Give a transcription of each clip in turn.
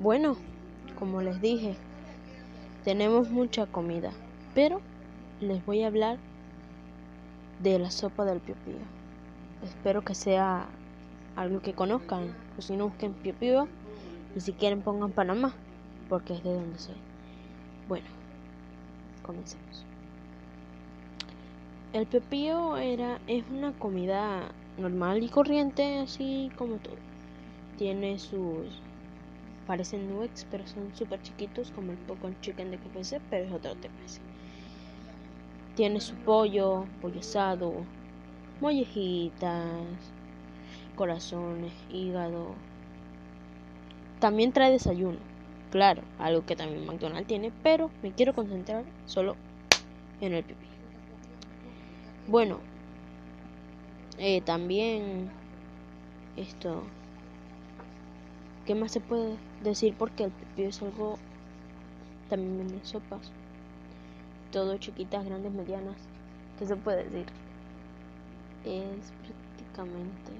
Bueno, como les dije, tenemos mucha comida, pero les voy a hablar de la sopa del pio pío. Espero que sea algo que conozcan, o si no busquen pio pío y si quieren pongan Panamá, porque es de donde soy. Bueno, comencemos. El pepillo era es una comida normal y corriente, así como todo. Tiene sus parecen nuggets, pero son súper chiquitos, como el Pocon Chicken de KFC, pero es otro tema. Tiene su pollo, pollo asado, mollejitas, corazones, hígado. También trae desayuno, claro, algo que también McDonald's tiene, pero me quiero concentrar solo en el pipí. Bueno, eh, también esto ¿Qué más se puede decir? Porque el pipí es algo también venden sopas. Todo chiquitas, grandes, medianas. ¿Qué se puede decir? Es prácticamente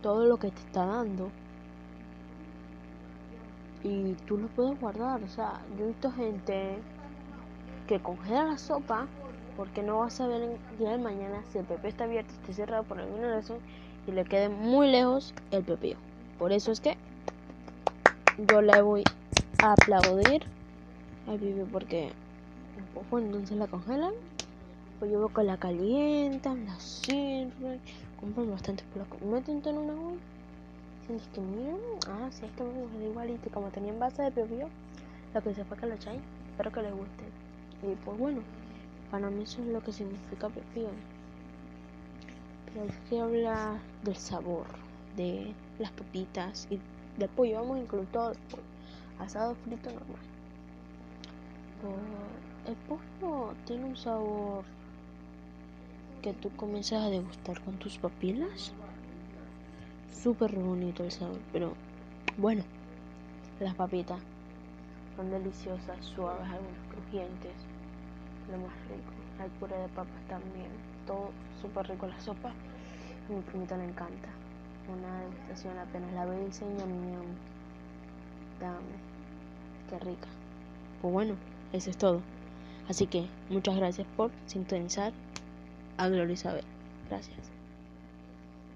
todo lo que te está dando. Y tú lo puedes guardar. O sea, yo he visto gente que congela la sopa porque no vas a ver el día de mañana si el pepeo está abierto, está cerrado por alguna razón y le quede muy lejos el pepeo. Por eso es que yo le voy a aplaudir. Al bebé porque bueno, entonces la congelan. Pues yo veo que la calientan la sirven compran bastante por la meten en una olla. Sientes que miren ah sí es que me gusta igualito como tenía en base de pepillo lo que se fue que lo echáis espero que les guste. Y pues bueno para mí eso es lo que significa pepillo. Pero hay que hablar del sabor de las papitas y de pollo, vamos todo el pollo. Asado frito normal. el pollo tiene un sabor que tú comienzas a degustar con tus papilas. Súper bonito el sabor, pero bueno, las papitas son deliciosas, suaves, algunas crujientes, lo más rico. Hay puré de papas también, todo súper rico. La sopa, a mi primita le encanta una degustación apenas la ve y dice ñam dame, qué rica. Pues bueno, eso es todo. Así que muchas gracias por sintonizar a Gloria Isabel. Gracias.